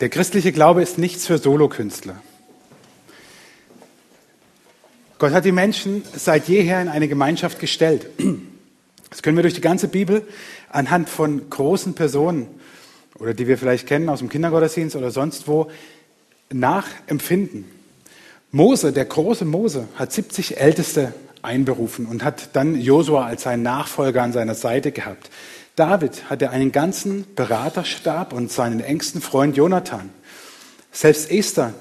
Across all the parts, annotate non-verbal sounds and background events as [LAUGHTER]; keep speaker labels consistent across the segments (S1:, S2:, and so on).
S1: Der christliche Glaube ist nichts für Solokünstler. Gott hat die Menschen seit jeher in eine Gemeinschaft gestellt. Das können wir durch die ganze Bibel anhand von großen Personen oder die wir vielleicht kennen aus dem Kindergottesdienst oder sonst wo nachempfinden. Mose, der große Mose, hat 70 Älteste einberufen und hat dann Josua als seinen Nachfolger an seiner Seite gehabt. David hatte einen ganzen Beraterstab und seinen engsten Freund Jonathan. Selbst Esther,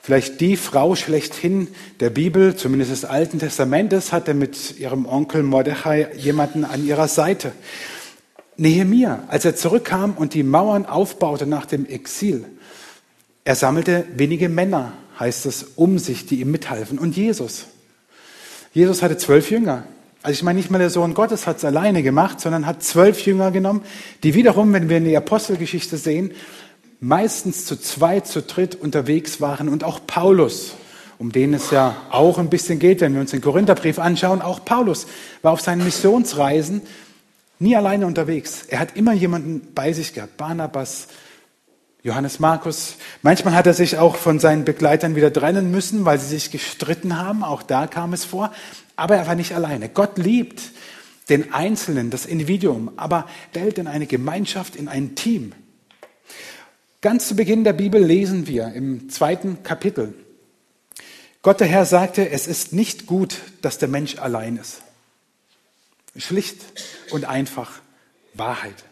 S1: vielleicht die Frau schlechthin der Bibel, zumindest des Alten Testamentes, hatte mit ihrem Onkel Mordechai jemanden an ihrer Seite. Nehemia, als er zurückkam und die Mauern aufbaute nach dem Exil, er sammelte wenige Männer, heißt es, um sich, die ihm mithalfen. Und Jesus. Jesus hatte zwölf Jünger. Also ich meine nicht mal der Sohn Gottes hat es alleine gemacht, sondern hat zwölf Jünger genommen, die wiederum, wenn wir in die Apostelgeschichte sehen, meistens zu zweit, zu dritt unterwegs waren und auch Paulus, um den es ja auch ein bisschen geht, wenn wir uns den Korintherbrief anschauen, auch Paulus war auf seinen Missionsreisen nie alleine unterwegs. Er hat immer jemanden bei sich gehabt, Barnabas, Johannes Markus. Manchmal hat er sich auch von seinen Begleitern wieder trennen müssen, weil sie sich gestritten haben. Auch da kam es vor. Aber er war nicht alleine. Gott liebt den Einzelnen, das Individuum, aber stellt in eine Gemeinschaft, in ein Team. Ganz zu Beginn der Bibel lesen wir im zweiten Kapitel. Gott der Herr sagte, es ist nicht gut, dass der Mensch allein ist. Schlicht und einfach Wahrheit.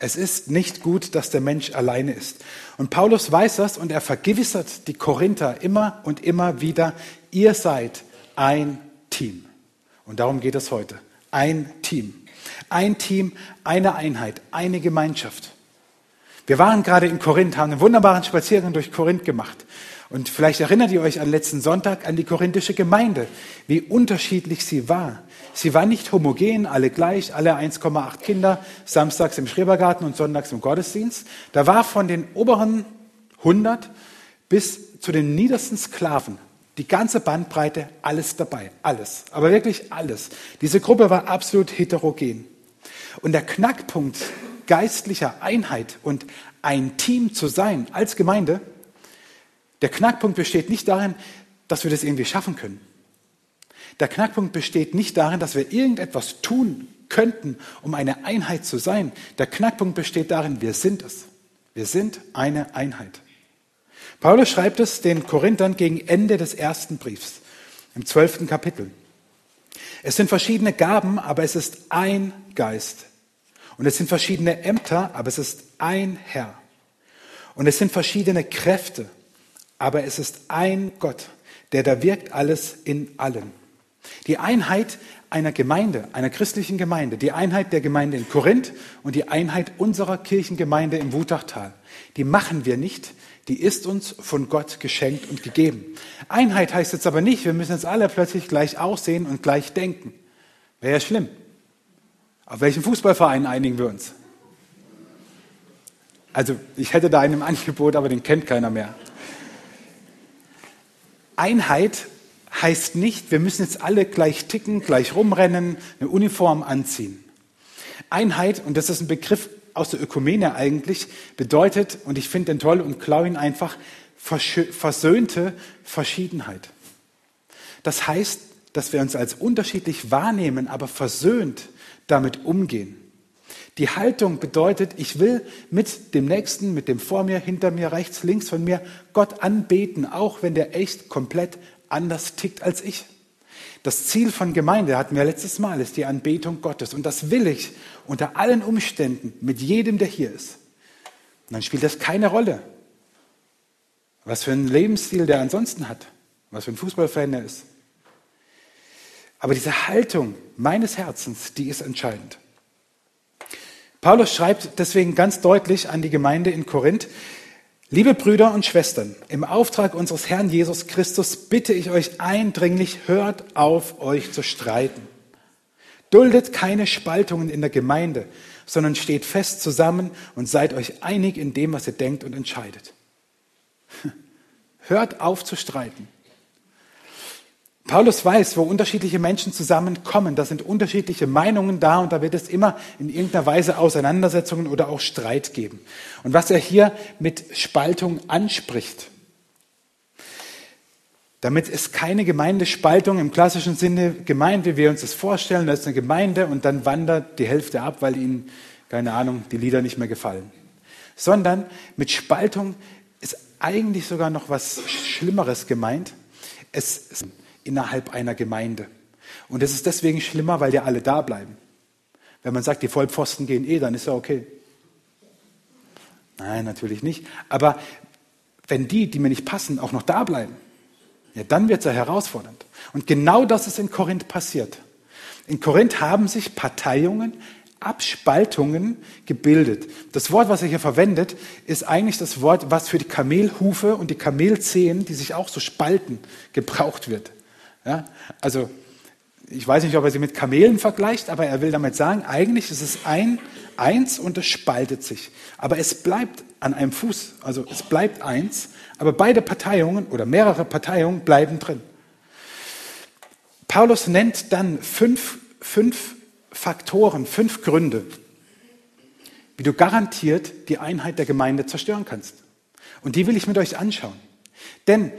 S1: Es ist nicht gut, dass der Mensch alleine ist. Und Paulus weiß das und er vergewissert die Korinther immer und immer wieder, ihr seid ein Team. Und darum geht es heute. Ein Team. Ein Team, eine Einheit, eine Gemeinschaft. Wir waren gerade in Korinth, haben einen wunderbaren Spaziergang durch Korinth gemacht. Und vielleicht erinnert ihr euch an letzten Sonntag an die korinthische Gemeinde, wie unterschiedlich sie war. Sie war nicht homogen, alle gleich, alle 1,8 Kinder, samstags im Schrebergarten und sonntags im Gottesdienst. Da war von den oberen 100 bis zu den niedersten Sklaven die ganze Bandbreite, alles dabei, alles, aber wirklich alles. Diese Gruppe war absolut heterogen. Und der Knackpunkt geistlicher Einheit und ein Team zu sein als Gemeinde, der Knackpunkt besteht nicht darin, dass wir das irgendwie schaffen können. Der Knackpunkt besteht nicht darin, dass wir irgendetwas tun könnten, um eine Einheit zu sein. Der Knackpunkt besteht darin, wir sind es. Wir sind eine Einheit. Paulus schreibt es den Korinthern gegen Ende des ersten Briefs, im zwölften Kapitel. Es sind verschiedene Gaben, aber es ist ein Geist. Und es sind verschiedene Ämter, aber es ist ein Herr. Und es sind verschiedene Kräfte, aber es ist ein Gott, der da wirkt alles in allen. Die Einheit einer Gemeinde, einer christlichen Gemeinde, die Einheit der Gemeinde in Korinth und die Einheit unserer Kirchengemeinde im Wutachtal, die machen wir nicht, die ist uns von Gott geschenkt und gegeben. Einheit heißt jetzt aber nicht, wir müssen jetzt alle plötzlich gleich aussehen und gleich denken. Wäre ja schlimm. Auf welchen Fußballverein einigen wir uns? Also ich hätte da einen Angebot, aber den kennt keiner mehr. Einheit heißt nicht, wir müssen jetzt alle gleich ticken, gleich rumrennen, eine Uniform anziehen. Einheit, und das ist ein Begriff, aus der Ökumene eigentlich bedeutet, und ich finde den toll und klaue ihn einfach, versöhnte Verschiedenheit. Das heißt, dass wir uns als unterschiedlich wahrnehmen, aber versöhnt damit umgehen. Die Haltung bedeutet, ich will mit dem Nächsten, mit dem vor mir, hinter mir, rechts, links von mir Gott anbeten, auch wenn der echt komplett anders tickt als ich. Das Ziel von Gemeinde, hatten wir letztes Mal, ist die Anbetung Gottes. Und das will ich unter allen Umständen mit jedem, der hier ist. Und dann spielt das keine Rolle, was für einen Lebensstil der ansonsten hat, was für ein Fußballfan er ist. Aber diese Haltung meines Herzens, die ist entscheidend. Paulus schreibt deswegen ganz deutlich an die Gemeinde in Korinth, Liebe Brüder und Schwestern, im Auftrag unseres Herrn Jesus Christus bitte ich euch eindringlich, hört auf, euch zu streiten. Duldet keine Spaltungen in der Gemeinde, sondern steht fest zusammen und seid euch einig in dem, was ihr denkt und entscheidet. [LAUGHS] Hört auf zu streiten. Paulus weiß, wo unterschiedliche Menschen zusammenkommen, da sind unterschiedliche Meinungen da und da wird es immer in irgendeiner Weise Auseinandersetzungen oder auch Streit geben. Und was er hier mit Spaltung anspricht, damit ist keine Gemeindespaltung im klassischen Sinne gemeint, wie wir uns das vorstellen. Da ist eine Gemeinde und dann wandert die Hälfte ab, weil ihnen, keine Ahnung, die Lieder nicht mehr gefallen. Sondern mit Spaltung ist eigentlich sogar noch was Schlimmeres gemeint. Es ist innerhalb einer Gemeinde. Und es ist deswegen schlimmer, weil ja alle da bleiben. Wenn man sagt, die Vollpfosten gehen eh, dann ist ja okay. Nein, natürlich nicht. Aber wenn die, die mir nicht passen, auch noch da bleiben, ja, dann wird es ja herausfordernd. Und genau das ist in Korinth passiert. In Korinth haben sich Parteiungen, Abspaltungen gebildet. Das Wort, was er hier verwendet, ist eigentlich das Wort, was für die Kamelhufe und die Kamelzehen, die sich auch so spalten, gebraucht wird. Ja, also ich weiß nicht, ob er sie mit Kamelen vergleicht, aber er will damit sagen, eigentlich ist es ein, eins und es spaltet sich. Aber es bleibt an einem Fuß, also es bleibt eins, aber beide Parteiungen oder mehrere Parteiungen bleiben drin. Paulus nennt dann fünf, fünf Faktoren, fünf Gründe, wie du garantiert die Einheit der Gemeinde zerstören kannst. Und die will ich mit euch anschauen. Denn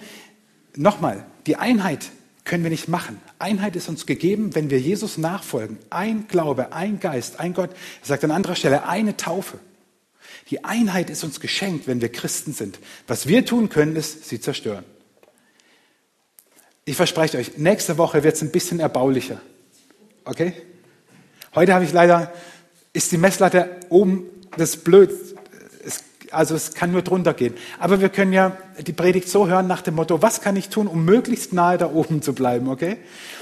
S1: nochmal, die Einheit können wir nicht machen. Einheit ist uns gegeben, wenn wir Jesus nachfolgen. Ein Glaube, ein Geist, ein Gott. Er sagt an anderer Stelle eine Taufe. Die Einheit ist uns geschenkt, wenn wir Christen sind. Was wir tun können, ist sie zerstören. Ich verspreche euch, nächste Woche wird es ein bisschen erbaulicher. Okay? Heute habe ich leider, ist die Messlatte oben, das ist blöd. Also es kann nur drunter gehen. Aber wir können ja die Predigt so hören nach dem Motto, was kann ich tun, um möglichst nahe da oben zu bleiben, okay?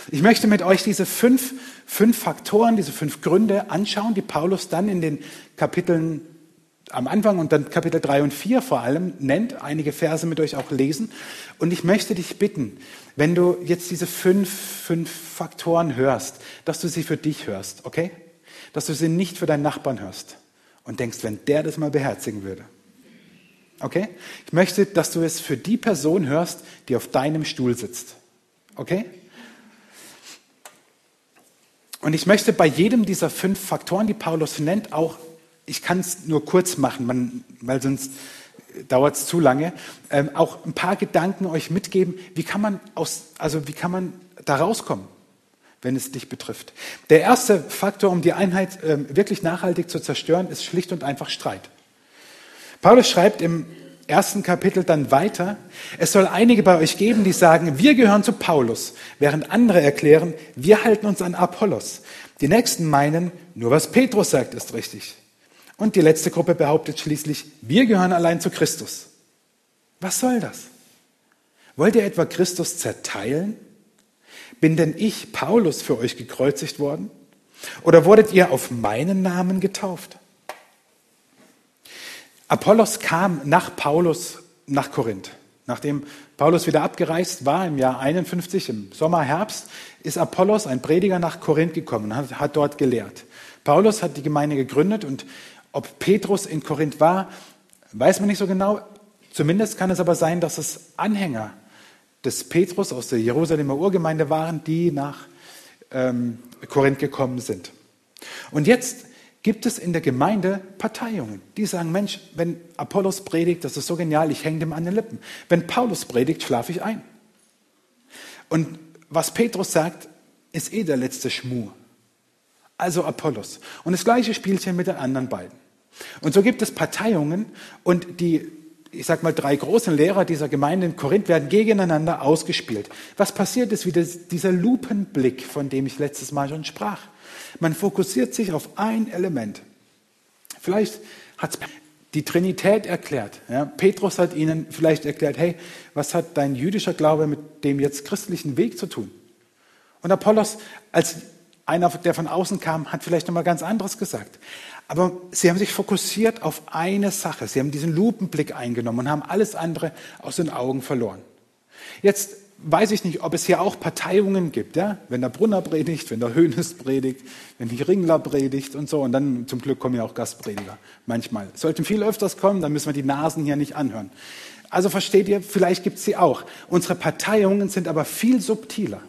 S1: Ich möchte mit euch diese fünf, fünf Faktoren, diese fünf Gründe anschauen, die Paulus dann in den Kapiteln am Anfang und dann Kapitel 3 und 4 vor allem nennt, einige Verse mit euch auch lesen. Und ich möchte dich bitten, wenn du jetzt diese fünf, fünf Faktoren hörst, dass du sie für dich hörst, okay? Dass du sie nicht für deinen Nachbarn hörst und denkst, wenn der das mal beherzigen würde. Okay? Ich möchte, dass du es für die Person hörst, die auf deinem Stuhl sitzt. Okay? Und ich möchte bei jedem dieser fünf Faktoren, die Paulus nennt, auch ich kann es nur kurz machen, man, weil sonst dauert es zu lange, ähm, auch ein paar Gedanken euch mitgeben, wie kann man aus, also wie kann man da rauskommen, wenn es dich betrifft. Der erste Faktor, um die Einheit ähm, wirklich nachhaltig zu zerstören, ist schlicht und einfach Streit. Paulus schreibt im ersten Kapitel dann weiter, es soll einige bei euch geben, die sagen, wir gehören zu Paulus, während andere erklären, wir halten uns an Apollos. Die nächsten meinen, nur was Petrus sagt, ist richtig. Und die letzte Gruppe behauptet schließlich, wir gehören allein zu Christus. Was soll das? Wollt ihr etwa Christus zerteilen? Bin denn ich, Paulus, für euch gekreuzigt worden? Oder wurdet ihr auf meinen Namen getauft? Apollos kam nach Paulus nach Korinth. Nachdem Paulus wieder abgereist war im Jahr 51, im Sommer, Herbst, ist Apollos, ein Prediger, nach Korinth gekommen und hat, dort gelehrt. Paulus hat die Gemeinde gegründet und ob Petrus in Korinth war, weiß man nicht so genau. Zumindest kann es aber sein, dass es Anhänger des Petrus aus der Jerusalemer Urgemeinde waren, die nach ähm, Korinth gekommen sind. Und jetzt gibt es in der Gemeinde Parteiungen, die sagen, Mensch, wenn Apollos predigt, das ist so genial, ich hänge dem an den Lippen. Wenn Paulus predigt, schlafe ich ein. Und was Petrus sagt, ist eh der letzte Schmuh also Apollos. Und das gleiche Spielchen mit den anderen beiden. Und so gibt es Parteiungen und die, ich sag mal, drei großen Lehrer dieser Gemeinde in Korinth werden gegeneinander ausgespielt. Was passiert ist wieder dieser Lupenblick, von dem ich letztes Mal schon sprach. Man fokussiert sich auf ein Element. Vielleicht hat die Trinität erklärt. Ja, Petrus hat ihnen vielleicht erklärt, hey, was hat dein jüdischer Glaube mit dem jetzt christlichen Weg zu tun? Und Apollos als einer, der von außen kam, hat vielleicht nochmal ganz anderes gesagt. Aber sie haben sich fokussiert auf eine Sache. Sie haben diesen Lupenblick eingenommen und haben alles andere aus den Augen verloren. Jetzt weiß ich nicht, ob es hier auch Parteiungen gibt, ja? Wenn der Brunner predigt, wenn der Höhnes predigt, wenn die Ringler predigt und so. Und dann zum Glück kommen ja auch Gastprediger. Manchmal. Sollten viel öfters kommen, dann müssen wir die Nasen hier nicht anhören. Also versteht ihr, vielleicht gibt es sie auch. Unsere Parteiungen sind aber viel subtiler.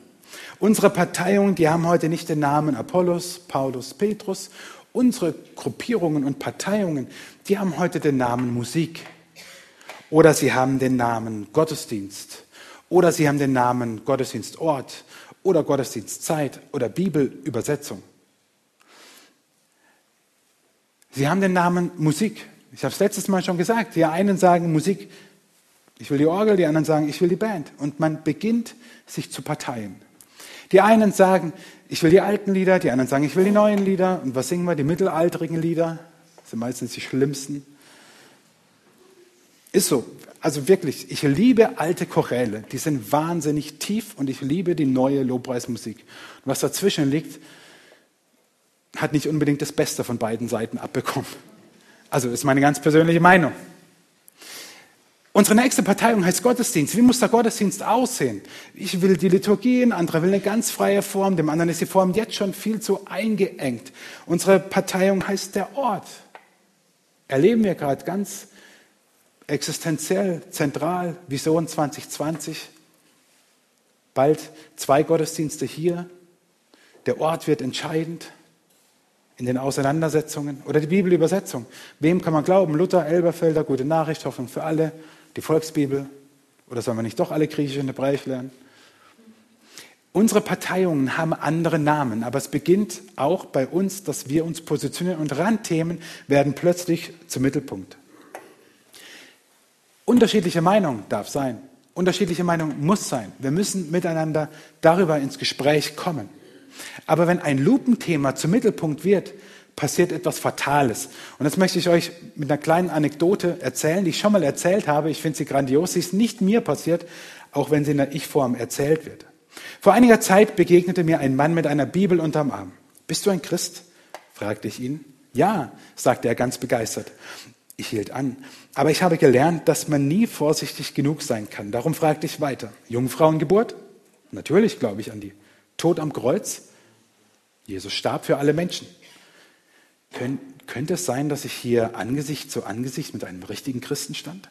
S1: Unsere Parteiungen, die haben heute nicht den Namen Apollos, Paulus, Petrus. Unsere Gruppierungen und Parteiungen, die haben heute den Namen Musik. Oder sie haben den Namen Gottesdienst. Oder sie haben den Namen Gottesdienstort oder Gottesdienstzeit oder Bibelübersetzung. Sie haben den Namen Musik. Ich habe es letztes Mal schon gesagt. Die einen sagen Musik, ich will die Orgel, die anderen sagen, ich will die Band. Und man beginnt sich zu parteien. Die einen sagen, ich will die alten Lieder, die anderen sagen, ich will die neuen Lieder. Und was singen wir? Die mittelalterigen Lieder. Das sind meistens die schlimmsten. Ist so. Also wirklich, ich liebe alte Choräle. Die sind wahnsinnig tief und ich liebe die neue Lobpreismusik. Und was dazwischen liegt, hat nicht unbedingt das Beste von beiden Seiten abbekommen. Also ist meine ganz persönliche Meinung. Unsere nächste Parteiung heißt Gottesdienst. Wie muss der Gottesdienst aussehen? Ich will die Liturgie, ein anderer will eine ganz freie Form, dem anderen ist die Form jetzt schon viel zu eingeengt. Unsere Parteiung heißt der Ort. Erleben wir gerade ganz existenziell, zentral, Vision 2020. Bald zwei Gottesdienste hier. Der Ort wird entscheidend in den Auseinandersetzungen. Oder die Bibelübersetzung. Wem kann man glauben? Luther, Elberfelder, gute Nachricht, Hoffnung für alle die Volksbibel? Oder sollen wir nicht doch alle Griechisch und Hebräisch lernen? Unsere Parteiungen haben andere Namen, aber es beginnt auch bei uns, dass wir uns positionieren und Randthemen werden plötzlich zum Mittelpunkt. Unterschiedliche Meinung darf sein. Unterschiedliche Meinung muss sein. Wir müssen miteinander darüber ins Gespräch kommen. Aber wenn ein Lupenthema zum Mittelpunkt wird, passiert etwas Fatales. Und das möchte ich euch mit einer kleinen Anekdote erzählen, die ich schon mal erzählt habe. Ich finde sie grandios. Sie ist nicht mir passiert, auch wenn sie in der Ich-Form erzählt wird. Vor einiger Zeit begegnete mir ein Mann mit einer Bibel unterm Arm. Bist du ein Christ? fragte ich ihn. Ja, sagte er ganz begeistert. Ich hielt an. Aber ich habe gelernt, dass man nie vorsichtig genug sein kann. Darum fragte ich weiter. Jungfrauengeburt? Natürlich glaube ich an die. Tod am Kreuz? Jesus starb für alle Menschen. Kön könnte es sein, dass ich hier Angesicht zu Angesicht mit einem richtigen Christen stand?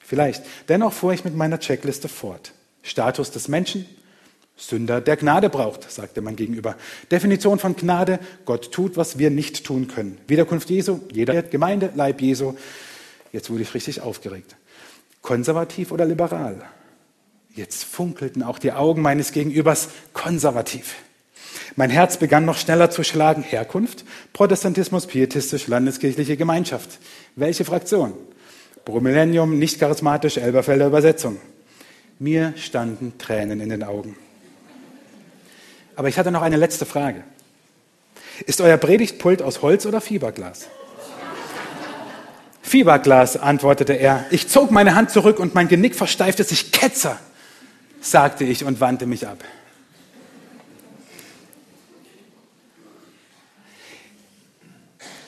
S1: Vielleicht. Dennoch fuhr ich mit meiner Checkliste fort. Status des Menschen, Sünder, der Gnade braucht, sagte man gegenüber. Definition von Gnade, Gott tut, was wir nicht tun können. Wiederkunft Jesu, jeder Gemeinde, Leib Jesu. Jetzt wurde ich richtig aufgeregt. Konservativ oder liberal? Jetzt funkelten auch die Augen meines Gegenübers konservativ. Mein Herz begann noch schneller zu schlagen. Herkunft? Protestantismus, pietistisch, landeskirchliche Gemeinschaft. Welche Fraktion? Bromillennium, nicht charismatisch, Elberfelder Übersetzung. Mir standen Tränen in den Augen. Aber ich hatte noch eine letzte Frage. Ist euer Predigtpult aus Holz oder Fieberglas? Fieberglas, antwortete er. Ich zog meine Hand zurück und mein Genick versteifte sich. Ketzer, sagte ich und wandte mich ab.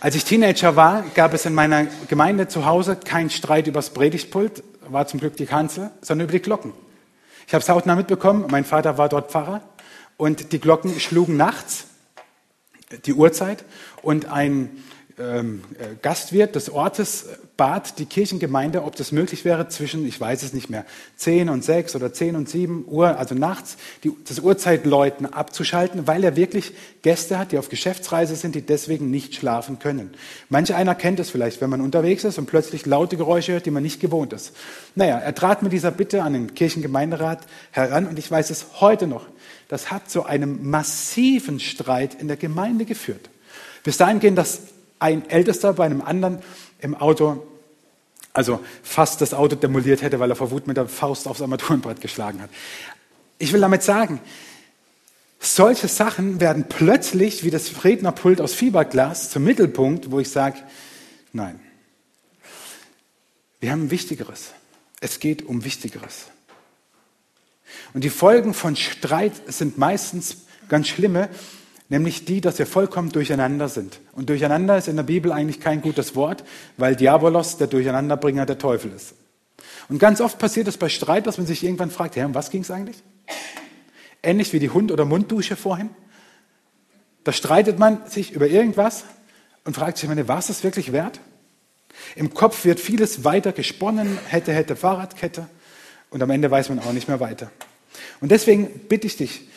S1: Als ich Teenager war, gab es in meiner Gemeinde zu Hause keinen Streit über das Predigtpult, war zum Glück die Kanzel, sondern über die Glocken. Ich habe es hautnah mitbekommen, mein Vater war dort Pfarrer und die Glocken schlugen nachts die Uhrzeit und ein ähm, äh, Gastwirt des Ortes bat die Kirchengemeinde, ob das möglich wäre, zwischen, ich weiß es nicht mehr, 10 und 6 oder 10 und 7 Uhr, also nachts, die, das Uhrzeitläuten abzuschalten, weil er wirklich Gäste hat, die auf Geschäftsreise sind, die deswegen nicht schlafen können. Manch einer kennt es vielleicht, wenn man unterwegs ist und plötzlich laute Geräusche hört, die man nicht gewohnt ist. Naja, er trat mit dieser Bitte an den Kirchengemeinderat heran und ich weiß es heute noch. Das hat zu einem massiven Streit in der Gemeinde geführt. Bis dahin gehen, dass ein Ältester bei einem anderen im Auto, also fast das Auto demoliert hätte, weil er vor Wut mit der Faust aufs Armaturenbrett geschlagen hat. Ich will damit sagen, solche Sachen werden plötzlich wie das Rednerpult aus Fieberglas zum Mittelpunkt, wo ich sage, nein, wir haben Wichtigeres. Es geht um Wichtigeres. Und die Folgen von Streit sind meistens ganz schlimme, nämlich die, dass wir vollkommen durcheinander sind. Und durcheinander ist in der Bibel eigentlich kein gutes Wort, weil Diabolos, der Durcheinanderbringer, der Teufel ist. Und ganz oft passiert es bei Streit, dass man sich irgendwann fragt, Herr, um was ging es eigentlich? Ähnlich wie die Hund- oder Munddusche vorhin. Da streitet man sich über irgendwas und fragt sich, war es das wirklich wert? Im Kopf wird vieles weiter gesponnen, hätte, hätte, Fahrradkette. Und am Ende weiß man auch nicht mehr weiter. Und deswegen bitte ich dich,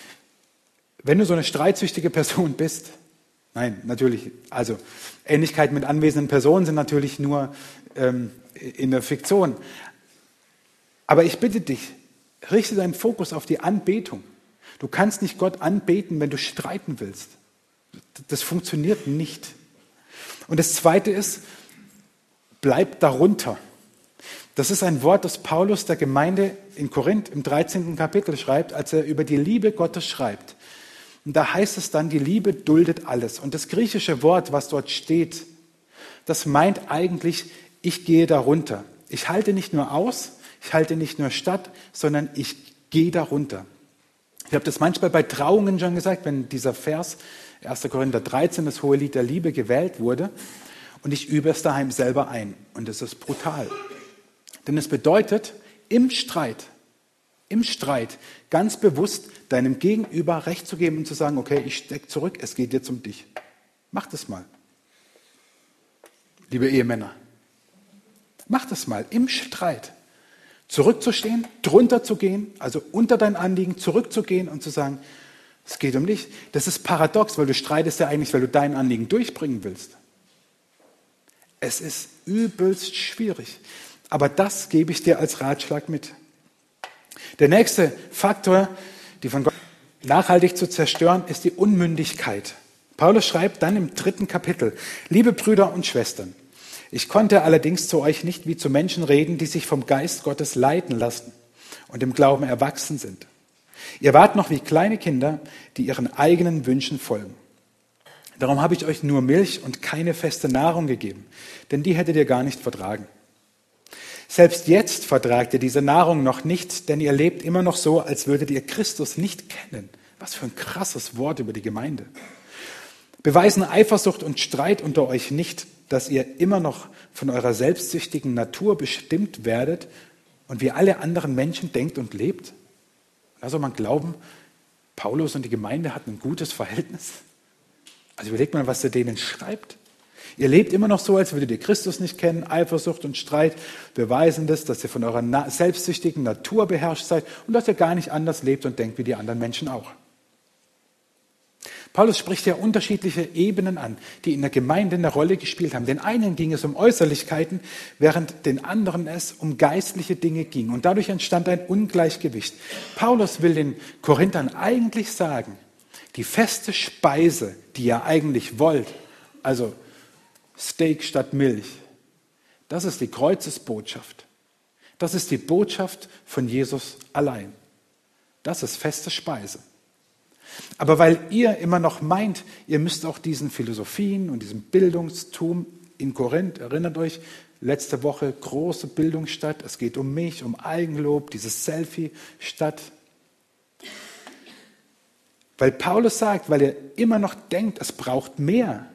S1: Wenn du so eine streitsüchtige Person [LAUGHS] bist, nein, natürlich, also Ähnlichkeiten mit anwesenden Personen sind natürlich nur ähm, in der Fiktion. Aber ich bitte dich, richte deinen Fokus auf die Anbetung. Du kannst nicht Gott anbeten, wenn du streiten willst. Das funktioniert nicht. Und das Zweite ist, bleib darunter. Das ist ein Wort, das Paulus der Gemeinde in Korinth im 13. Kapitel schreibt, als er über die Liebe Gottes schreibt. Und da heißt es dann, die Liebe duldet alles. Und das griechische Wort, was dort steht, das meint eigentlich, ich gehe darunter. Ich halte nicht nur aus, ich halte nicht nur statt, sondern ich gehe darunter. Ich habe das manchmal bei Trauungen schon gesagt, wenn dieser Vers 1. Korinther 13, das hohe Lied der Liebe, gewählt wurde. Und ich übe es daheim selber ein. Und es ist brutal. Denn es bedeutet, im Streit, im Streit ganz bewusst deinem Gegenüber Recht zu geben und zu sagen, okay, ich stecke zurück, es geht jetzt um dich. Mach das mal. Liebe Ehemänner, mach das mal im Streit. Zurückzustehen, drunter zu gehen, also unter dein Anliegen zurückzugehen und zu sagen, es geht um dich. Das ist paradox, weil du streitest ja eigentlich, weil du dein Anliegen durchbringen willst. Es ist übelst schwierig. Aber das gebe ich dir als Ratschlag mit. Der nächste Faktor, die von Gott nachhaltig zu zerstören, ist die Unmündigkeit. Paulus schreibt dann im dritten Kapitel, liebe Brüder und Schwestern, ich konnte allerdings zu euch nicht wie zu Menschen reden, die sich vom Geist Gottes leiten lassen und im Glauben erwachsen sind. Ihr wart noch wie kleine Kinder, die ihren eigenen Wünschen folgen. Darum habe ich euch nur Milch und keine feste Nahrung gegeben, denn die hättet ihr gar nicht vertragen. Selbst jetzt vertragt ihr diese Nahrung noch nicht, denn ihr lebt immer noch so, als würdet ihr Christus nicht kennen. Was für ein krasses Wort über die Gemeinde. Beweisen Eifersucht und Streit unter euch nicht, dass ihr immer noch von eurer selbstsüchtigen Natur bestimmt werdet und wie alle anderen Menschen denkt und lebt? Also man glauben, Paulus und die Gemeinde hatten ein gutes Verhältnis. Also überlegt mal, was er denen schreibt. Ihr lebt immer noch so, als würdet ihr Christus nicht kennen. Eifersucht und Streit beweisen das, dass ihr von eurer selbstsüchtigen Natur beherrscht seid und dass ihr gar nicht anders lebt und denkt wie die anderen Menschen auch. Paulus spricht ja unterschiedliche Ebenen an, die in der Gemeinde eine Rolle gespielt haben. Den einen ging es um Äußerlichkeiten, während den anderen es um geistliche Dinge ging. Und dadurch entstand ein Ungleichgewicht. Paulus will den Korinthern eigentlich sagen, die feste Speise, die ihr eigentlich wollt, also Steak statt Milch, das ist die Kreuzesbotschaft. Das ist die Botschaft von Jesus allein. Das ist feste Speise. Aber weil ihr immer noch meint, ihr müsst auch diesen Philosophien und diesem Bildungstum in Korinth, erinnert euch, letzte Woche große Bildung statt, es geht um mich, um Eigenlob, dieses Selfie statt. Weil Paulus sagt, weil ihr immer noch denkt, es braucht mehr,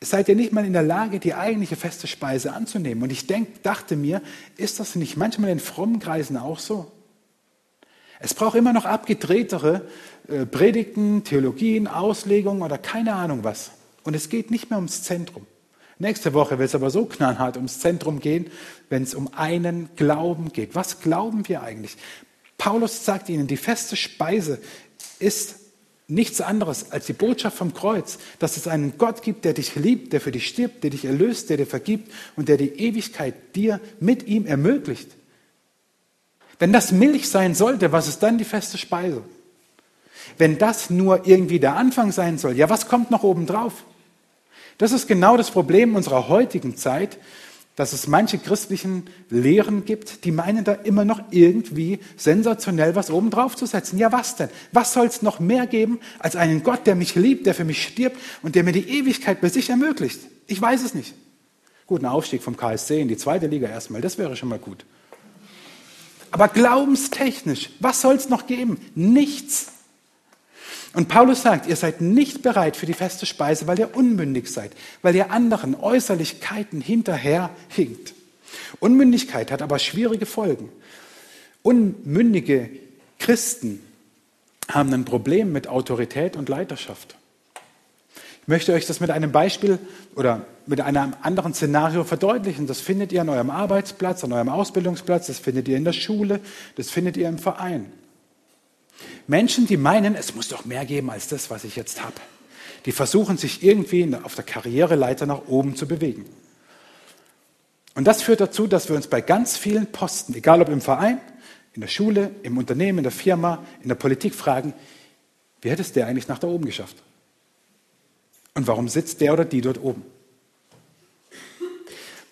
S1: seid ihr nicht mal in der Lage, die eigentliche feste Speise anzunehmen. Und ich denk, dachte mir, ist das nicht manchmal in frommen Kreisen auch so? Es braucht immer noch abgedrehtere äh, Predigten, Theologien, Auslegungen oder keine Ahnung was. Und es geht nicht mehr ums Zentrum. Nächste Woche wird es aber so knallhart ums Zentrum gehen, wenn es um einen Glauben geht. Was glauben wir eigentlich? Paulus sagt ihnen, die feste Speise ist nichts anderes als die Botschaft vom Kreuz, dass es einen Gott gibt, der dich liebt, der für dich stirbt, der dich erlöst, der dir vergibt und der die Ewigkeit dir mit ihm ermöglicht. Wenn das Milch sein sollte, was ist dann die feste Speise? Wenn das nur irgendwie der Anfang sein soll, ja, was kommt noch oben drauf? Das ist genau das Problem unserer heutigen Zeit, dass es manche christlichen Lehren gibt, die meinen da immer noch irgendwie sensationell was oben drauf zu setzen. Ja, was denn? Was soll es noch mehr geben als einen Gott, der mich liebt, der für mich stirbt und der mir die Ewigkeit bei sich ermöglicht? Ich weiß es nicht. Gut, ein Aufstieg vom KSC in die zweite Liga erstmal, das wäre schon mal gut. Aber glaubenstechnisch, was soll es noch geben? Nichts. Und Paulus sagt, ihr seid nicht bereit für die feste Speise, weil ihr unmündig seid, weil ihr anderen Äußerlichkeiten hinterherhinkt. Unmündigkeit hat aber schwierige Folgen. Unmündige Christen haben ein Problem mit Autorität und Leiterschaft. Ich möchte euch das mit einem Beispiel oder mit einem anderen Szenario verdeutlichen. Das findet ihr an eurem Arbeitsplatz, an eurem Ausbildungsplatz, das findet ihr in der Schule, das findet ihr im Verein. Menschen, die meinen, es muss doch mehr geben als das, was ich jetzt habe. Die versuchen sich irgendwie auf der Karriereleiter nach oben zu bewegen. Und das führt dazu, dass wir uns bei ganz vielen Posten, egal ob im Verein, in der Schule, im Unternehmen, in der Firma, in der Politik fragen, wie hätte es der eigentlich nach da oben geschafft? Und warum sitzt der oder die dort oben?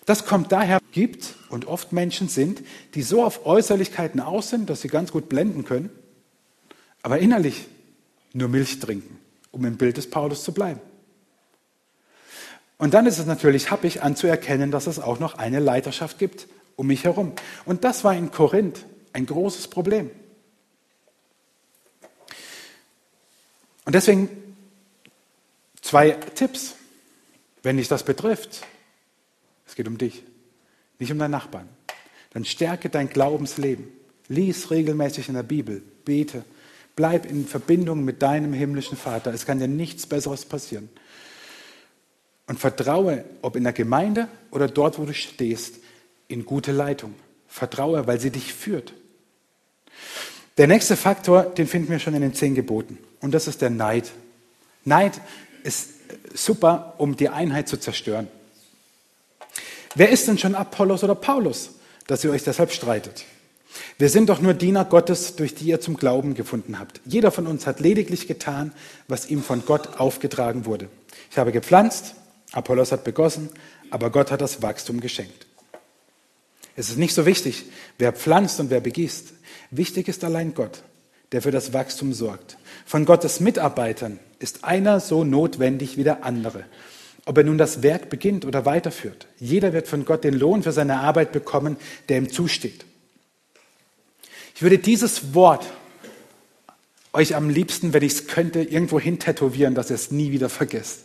S1: Das kommt daher, gibt und oft Menschen sind, die so auf Äußerlichkeiten aus sind, dass sie ganz gut blenden können, aber innerlich nur Milch trinken, um im Bild des Paulus zu bleiben. Und dann ist es natürlich happig anzuerkennen, dass es auch noch eine Leiterschaft gibt um mich herum. Und das war in Korinth ein großes Problem. Und deswegen zwei Tipps, wenn dich das betrifft. Es geht um dich, nicht um deinen Nachbarn. Dann stärke dein Glaubensleben. Lies regelmäßig in der Bibel, bete, bleib in Verbindung mit deinem himmlischen Vater. Es kann dir nichts Besseres passieren. Und vertraue, ob in der Gemeinde oder dort, wo du stehst, in gute Leitung. Vertraue, weil sie dich führt. Der nächste Faktor, den finden wir schon in den zehn Geboten. Und das ist der Neid. Neid ist super, um die Einheit zu zerstören. Wer ist denn schon Apollos oder Paulus, dass ihr euch deshalb streitet? Wir sind doch nur Diener Gottes, durch die ihr zum Glauben gefunden habt. Jeder von uns hat lediglich getan, was ihm von Gott aufgetragen wurde. Ich habe gepflanzt, Apollos hat begossen, aber Gott hat das Wachstum geschenkt. Es ist nicht so wichtig, wer pflanzt und wer begießt. Wichtig ist allein Gott, der für das Wachstum sorgt. Von Gottes Mitarbeitern ist einer so notwendig wie der andere. Ob er nun das Werk beginnt oder weiterführt. Jeder wird von Gott den Lohn für seine Arbeit bekommen, der ihm zusteht. Ich würde dieses Wort euch am liebsten, wenn ich es könnte, irgendwo hin tätowieren, dass ihr es nie wieder vergesst.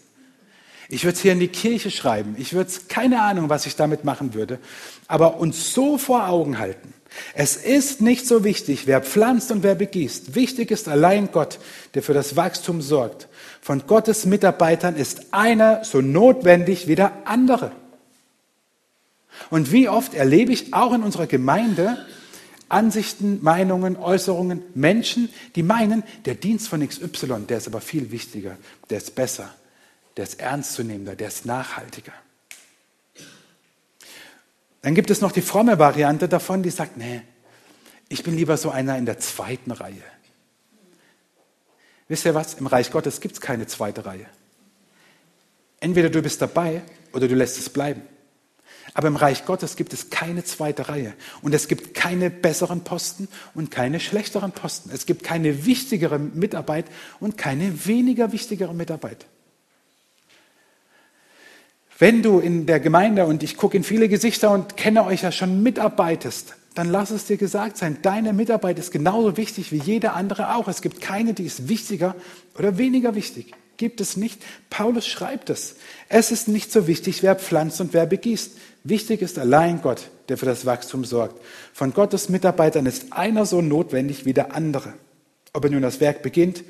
S1: Ich würde es hier in die Kirche schreiben. Ich würde es, keine Ahnung, was ich damit machen würde, aber uns so vor Augen halten. Es ist nicht so wichtig, wer pflanzt und wer begießt. Wichtig ist allein Gott, der für das Wachstum sorgt. Von Gottes Mitarbeitern ist einer so notwendig wie der andere. Und wie oft erlebe ich auch in unserer Gemeinde Ansichten, Meinungen, Äußerungen, Menschen, die meinen, der Dienst von XY, der ist aber viel wichtiger, der ist besser, der ist ernstzunehmender, der ist nachhaltiger. Dann gibt es noch die fromme Variante davon, die sagt, nee, ich bin lieber so einer in der zweiten Reihe. Wisst ihr was? Im Reich Gottes gibt es keine zweite Reihe. Entweder du bist dabei oder du lässt es bleiben. Aber im Reich Gottes gibt es keine zweite Reihe. Und es gibt keine besseren Posten und keine schlechteren Posten. Es gibt keine wichtigere Mitarbeit und keine weniger wichtigere Mitarbeit. Wenn du in der Gemeinde, und ich gucke in viele Gesichter und kenne euch ja schon, mitarbeitest, dann lass es dir gesagt sein, deine Mitarbeit ist genauso wichtig wie jede andere auch. Es gibt keine, die ist wichtiger oder weniger wichtig. Gibt es nicht. Paulus schreibt es. Es ist nicht so wichtig, wer pflanzt und wer begießt. Wichtig ist allein Gott, der für das Wachstum sorgt. Von Gottes Mitarbeitern ist einer so notwendig wie der andere, ob er nun das Werk beginnt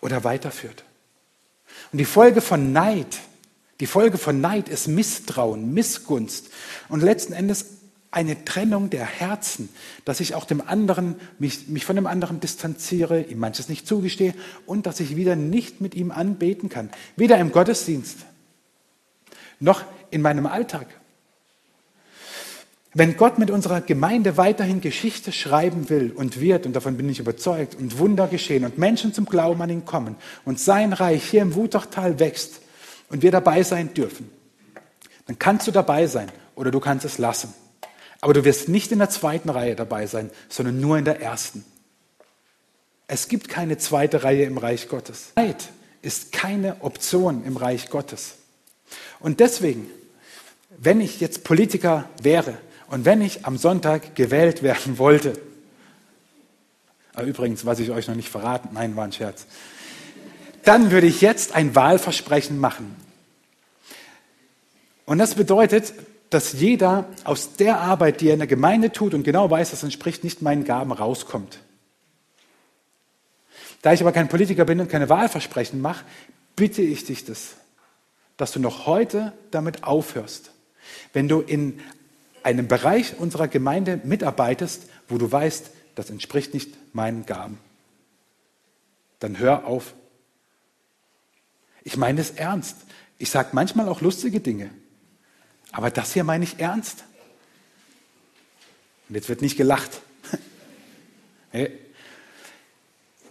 S1: oder weiterführt. Und die Folge von Neid die Folge von Neid ist Misstrauen, Missgunst und letzten Endes eine Trennung der Herzen, dass ich auch dem anderen, mich, mich von dem anderen distanziere, ihm manches nicht zugestehe und dass ich wieder nicht mit ihm anbeten kann. Weder im Gottesdienst noch in meinem Alltag. Wenn Gott mit unserer Gemeinde weiterhin Geschichte schreiben will und wird, und davon bin ich überzeugt, und Wunder geschehen und Menschen zum Glauben an ihn kommen und sein Reich hier im Wutachtal wächst, und wir dabei sein dürfen, dann kannst du dabei sein oder du kannst es lassen. Aber du wirst nicht in der zweiten Reihe dabei sein, sondern nur in der ersten. Es gibt keine zweite Reihe im Reich Gottes. Zeit ist keine Option im Reich Gottes. Und deswegen, wenn ich jetzt Politiker wäre und wenn ich am Sonntag gewählt werden wollte, übrigens, was ich euch noch nicht verraten, nein, war ein Scherz, dann würde ich jetzt ein Wahlversprechen machen. Und das bedeutet, dass jeder aus der Arbeit, die er in der Gemeinde tut und genau weiß, das entspricht nicht meinen Gaben, rauskommt. Da ich aber kein Politiker bin und keine Wahlversprechen mache, bitte ich dich das, dass du noch heute damit aufhörst. Wenn du in einem Bereich unserer Gemeinde mitarbeitest, wo du weißt, das entspricht nicht meinen Gaben. dann hör auf. Ich meine es ernst. Ich sage manchmal auch lustige Dinge. Aber das hier meine ich ernst. Und jetzt wird nicht gelacht. [LAUGHS]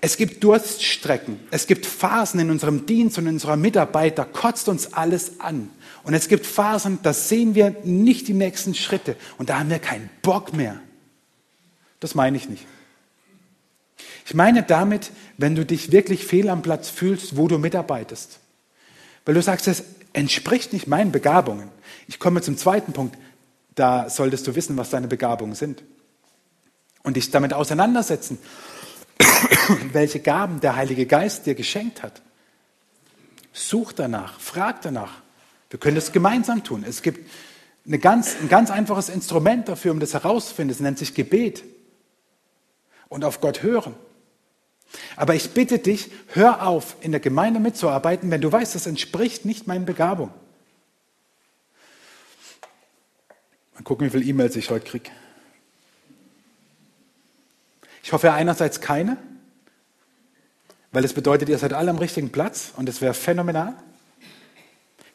S1: Es gibt Durststrecken, es gibt Phasen in unserem Dienst und in unserer Mitarbeit, da kotzt uns alles an. Und es gibt Phasen, da sehen wir nicht die nächsten Schritte und da haben wir keinen Bock mehr. Das meine ich nicht. Ich meine damit, wenn du dich wirklich fehl am Platz fühlst, wo du mitarbeitest. Weil du sagst, es entspricht nicht meinen Begabungen. Ich komme zum zweiten Punkt. Da solltest du wissen, was deine Begabungen sind. Und dich damit auseinandersetzen, [COUGHS] welche Gaben der Heilige Geist dir geschenkt hat. Such danach, frag danach. Wir können das gemeinsam tun. Es gibt eine ganz, ein ganz einfaches Instrument dafür, um das herauszufinden. Es nennt sich Gebet. Und auf Gott hören. Aber ich bitte dich, hör auf, in der Gemeinde mitzuarbeiten, wenn du weißt, das entspricht nicht meinen Begabungen. Mal gucken, wie viele E-Mails ich heute kriege. Ich hoffe einerseits keine, weil es bedeutet, ihr seid alle am richtigen Platz und es wäre phänomenal.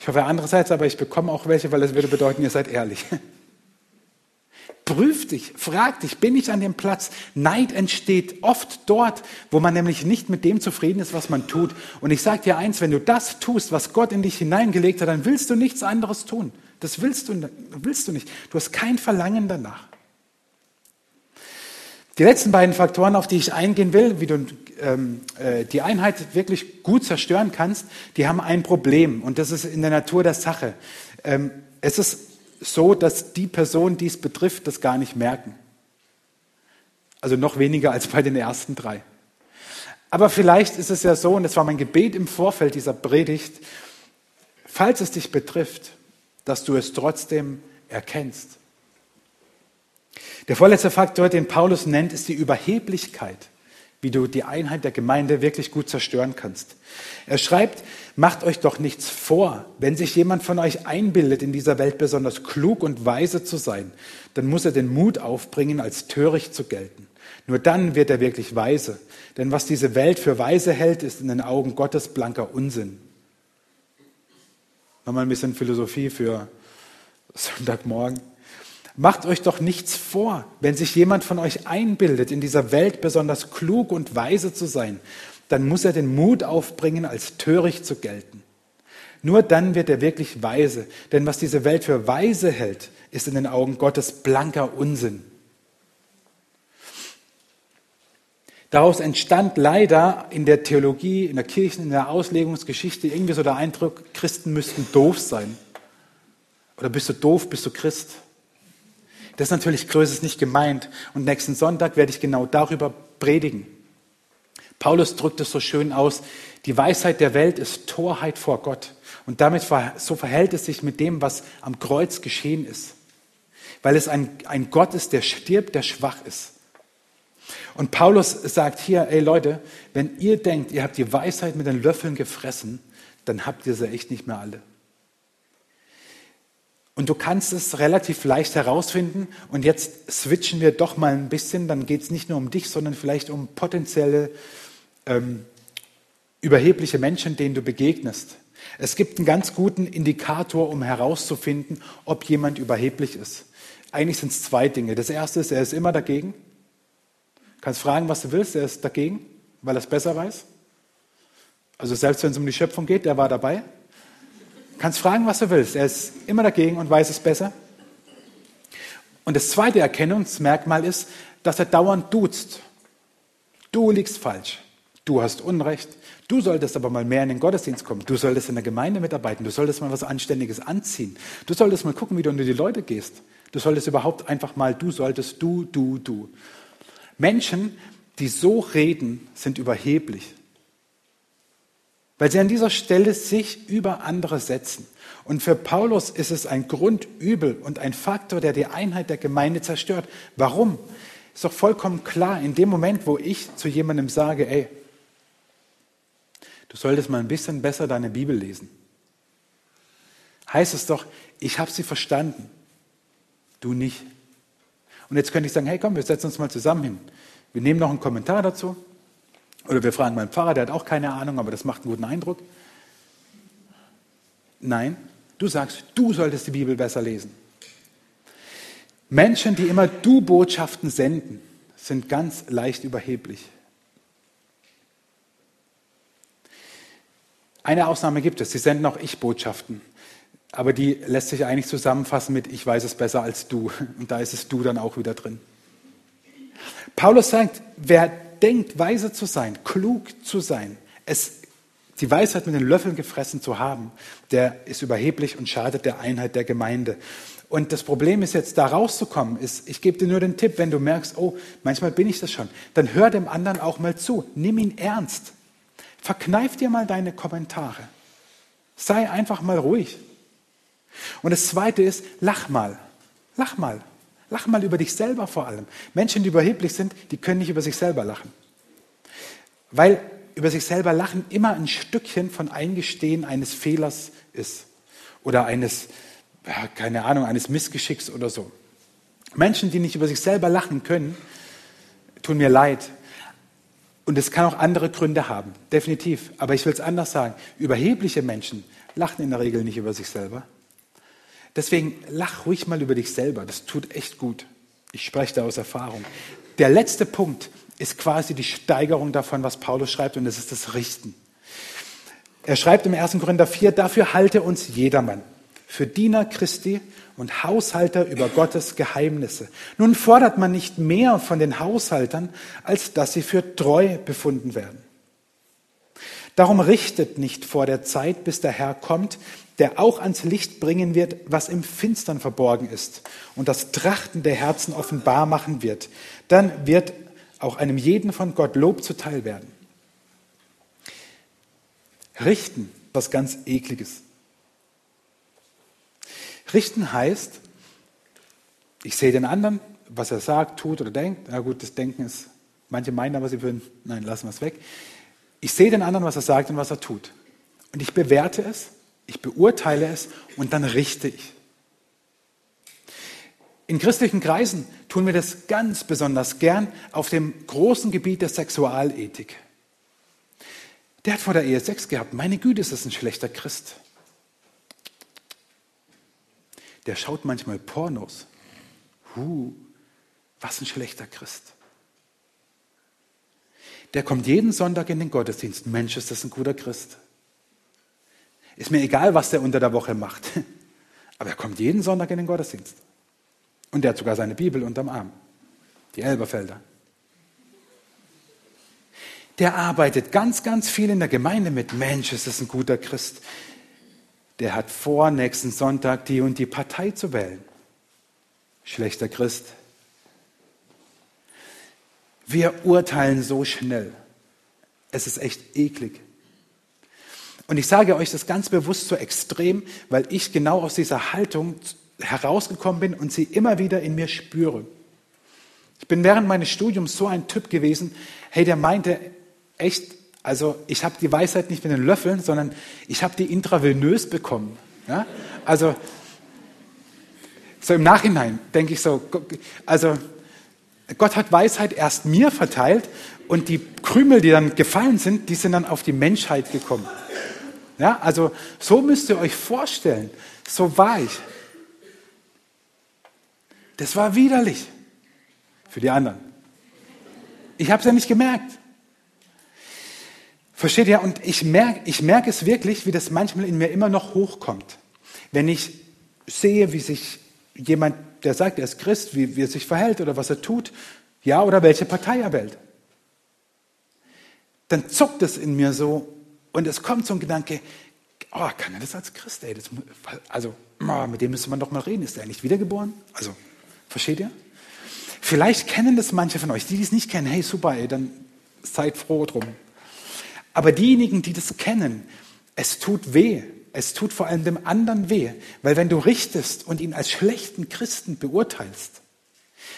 S1: Ich hoffe andererseits, aber ich bekomme auch welche, weil es würde bedeuten, ihr seid ehrlich. [LAUGHS] Prüf dich, frag dich, bin ich an dem Platz? Neid entsteht oft dort, wo man nämlich nicht mit dem zufrieden ist, was man tut. Und ich sage dir eins, wenn du das tust, was Gott in dich hineingelegt hat, dann willst du nichts anderes tun. Das willst du, willst du nicht. Du hast kein Verlangen danach. Die letzten beiden Faktoren, auf die ich eingehen will, wie du ähm, äh, die Einheit wirklich gut zerstören kannst, die haben ein Problem und das ist in der Natur der Sache. Ähm, es ist so, dass die Personen, die es betrifft, das gar nicht merken. Also noch weniger als bei den ersten drei. Aber vielleicht ist es ja so, und das war mein Gebet im Vorfeld dieser Predigt, falls es dich betrifft, dass du es trotzdem erkennst. Der vorletzte Faktor, den Paulus nennt, ist die Überheblichkeit, wie du die Einheit der Gemeinde wirklich gut zerstören kannst. Er schreibt, macht euch doch nichts vor, wenn sich jemand von euch einbildet, in dieser Welt besonders klug und weise zu sein, dann muss er den Mut aufbringen, als töricht zu gelten. Nur dann wird er wirklich weise. Denn was diese Welt für weise hält, ist in den Augen Gottes blanker Unsinn. Nochmal ein bisschen Philosophie für Sonntagmorgen. Macht euch doch nichts vor, wenn sich jemand von euch einbildet, in dieser Welt besonders klug und weise zu sein, dann muss er den Mut aufbringen, als töricht zu gelten. Nur dann wird er wirklich weise, denn was diese Welt für weise hält, ist in den Augen Gottes blanker Unsinn. Daraus entstand leider in der Theologie, in der Kirchen, in der Auslegungsgeschichte irgendwie so der Eindruck, Christen müssten doof sein. Oder bist du doof, bist du Christ? Das ist natürlich größtes nicht gemeint. Und nächsten Sonntag werde ich genau darüber predigen. Paulus drückt es so schön aus, die Weisheit der Welt ist Torheit vor Gott. Und damit so verhält es sich mit dem, was am Kreuz geschehen ist. Weil es ein, ein Gott ist, der stirbt, der schwach ist. Und Paulus sagt hier, ey Leute, wenn ihr denkt, ihr habt die Weisheit mit den Löffeln gefressen, dann habt ihr sie echt nicht mehr alle. Und du kannst es relativ leicht herausfinden. Und jetzt switchen wir doch mal ein bisschen. Dann geht es nicht nur um dich, sondern vielleicht um potenzielle ähm, überhebliche Menschen, denen du begegnest. Es gibt einen ganz guten Indikator, um herauszufinden, ob jemand überheblich ist. Eigentlich sind es zwei Dinge. Das erste ist, er ist immer dagegen. Du kannst fragen, was du willst, er ist dagegen, weil er es besser weiß. Also selbst wenn es um die Schöpfung geht, der war dabei. Kannst fragen, was du willst. Er ist immer dagegen und weiß es besser. Und das zweite Erkennungsmerkmal ist, dass er dauernd duzt. Du liegst falsch. Du hast Unrecht. Du solltest aber mal mehr in den Gottesdienst kommen. Du solltest in der Gemeinde mitarbeiten. Du solltest mal was Anständiges anziehen. Du solltest mal gucken, wie du unter die Leute gehst. Du solltest überhaupt einfach mal, du solltest, du, du, du. Menschen, die so reden, sind überheblich weil sie an dieser Stelle sich über andere setzen. Und für Paulus ist es ein Grundübel und ein Faktor, der die Einheit der Gemeinde zerstört. Warum? Ist doch vollkommen klar, in dem Moment, wo ich zu jemandem sage, ey, du solltest mal ein bisschen besser deine Bibel lesen, heißt es doch, ich habe sie verstanden, du nicht. Und jetzt könnte ich sagen, hey komm, wir setzen uns mal zusammen hin. Wir nehmen noch einen Kommentar dazu Oder wir fragen meinen Pfarrer, der hat auch keine Ahnung, aber das macht einen guten Eindruck. Nein, du sagst, du solltest die Bibel besser lesen. Menschen, die immer Du-Botschaften senden, sind ganz leicht überheblich. Eine Ausnahme gibt es, sie senden auch Ich-Botschaften. Aber die lässt sich eigentlich zusammenfassen mit Ich weiß es besser als du. Und da ist es du dann auch wieder drin. Paulus sagt, wer denkt, weise zu sein, klug zu sein, es, die Weisheit mit den Löffeln gefressen zu haben, der ist überheblich und schadet der Einheit der Gemeinde. Und das Problem ist jetzt, da rauszukommen, ist, ich gebe dir nur den Tipp, wenn du merkst, oh, manchmal bin ich das schon, dann hör dem anderen auch mal zu. Nimm ihn ernst. Verkneif dir mal deine Kommentare. Sei einfach mal ruhig. Und das Zweite ist, lach mal. Lach mal. Lach mal über dich selber vor allem. Menschen, die überheblich sind, die können nicht über sich selber lachen. Weil über sich selber lachen immer ein Stückchen von Eingestehen eines Fehlers ist. Oder eines, keine Ahnung, eines Missgeschicks oder so. Menschen, die nicht über sich selber lachen können, tun mir leid. Und es kann auch andere Gründe haben, definitiv. Aber ich will es anders sagen. Überhebliche Menschen lachen in der Regel nicht über sich selber. Deswegen lach ruhig mal über dich selber. Das tut echt gut. Ich spreche da aus Erfahrung. Der letzte Punkt ist quasi die Steigerung davon, was Paulus schreibt, und das ist das Richten. Er schreibt im 1. Korinther 4, dafür halte uns jedermann für Diener Christi und Haushalter über Gottes Geheimnisse. Nun fordert man nicht mehr von den Haushaltern, als dass sie für treu befunden werden. Darum richtet nicht vor der Zeit, bis der Herr kommt, der auch ans Licht bringen wird, was im Finstern verborgen ist und das Trachten der Herzen offenbar machen wird. Dann wird auch einem jeden von Gott Lob zuteil werden. Richten, was ganz ekliges. Richten heißt, ich sehe den anderen, was er sagt, tut oder denkt. Na gut, das Denken ist, manche meinen aber, sie würden, nein, lassen wir es weg. Ich sehe den anderen, was er sagt und was er tut. Und ich bewerte es, ich beurteile es und dann richte ich. In christlichen Kreisen tun wir das ganz besonders gern auf dem großen Gebiet der Sexualethik. Der hat vor der Ehe Sex gehabt. Meine Güte, ist das ein schlechter Christ. Der schaut manchmal Pornos. Huh, was ein schlechter Christ. Der kommt jeden Sonntag in den Gottesdienst. Mensch, ist das ein guter Christ. Ist mir egal, was der unter der Woche macht. [LAUGHS] Aber er kommt jeden Sonntag in den Gottesdienst. Und der hat sogar seine Bibel unterm Arm. Die Elberfelder. Der arbeitet ganz, ganz viel in der Gemeinde mit. Mensch, ist das ein guter Christ. Der hat vor, nächsten Sonntag die und die Partei zu wählen. Schlechter Christ. Wir urteilen so schnell. Es ist echt eklig. Und ich sage euch das ganz bewusst so extrem, weil ich genau aus dieser Haltung herausgekommen bin und sie immer wieder in mir spüre. Ich bin während meines Studiums so ein Typ gewesen, hey, der meinte echt, also ich habe die Weisheit nicht mit den Löffeln, sondern ich habe die intravenös bekommen. Ja? Also so im Nachhinein denke ich so, also Gott hat Weisheit erst mir verteilt und die Krümel, die dann gefallen sind, die sind dann auf die Menschheit gekommen. Ja, also so müsst ihr euch vorstellen, so war ich. Das war widerlich für die anderen. Ich habe es ja nicht gemerkt. Versteht ihr? Und ich merke ich merk es wirklich, wie das manchmal in mir immer noch hochkommt. Wenn ich sehe, wie sich jemand der sagt, er ist Christ, wie, wie er sich verhält oder was er tut, ja, oder welche Partei er wählt. Dann zuckt es in mir so und es kommt so ein Gedanke, oh, kann er das als Christ? Ey, das, also, oh, mit dem müsste man doch mal reden. Ist er nicht wiedergeboren? Also, versteht ihr? Vielleicht kennen das manche von euch. Die, die es nicht kennen, hey, super, ey, dann seid froh drum. Aber diejenigen, die das kennen, es tut weh. Es tut vor allem dem anderen weh, weil wenn du richtest und ihn als schlechten Christen beurteilst,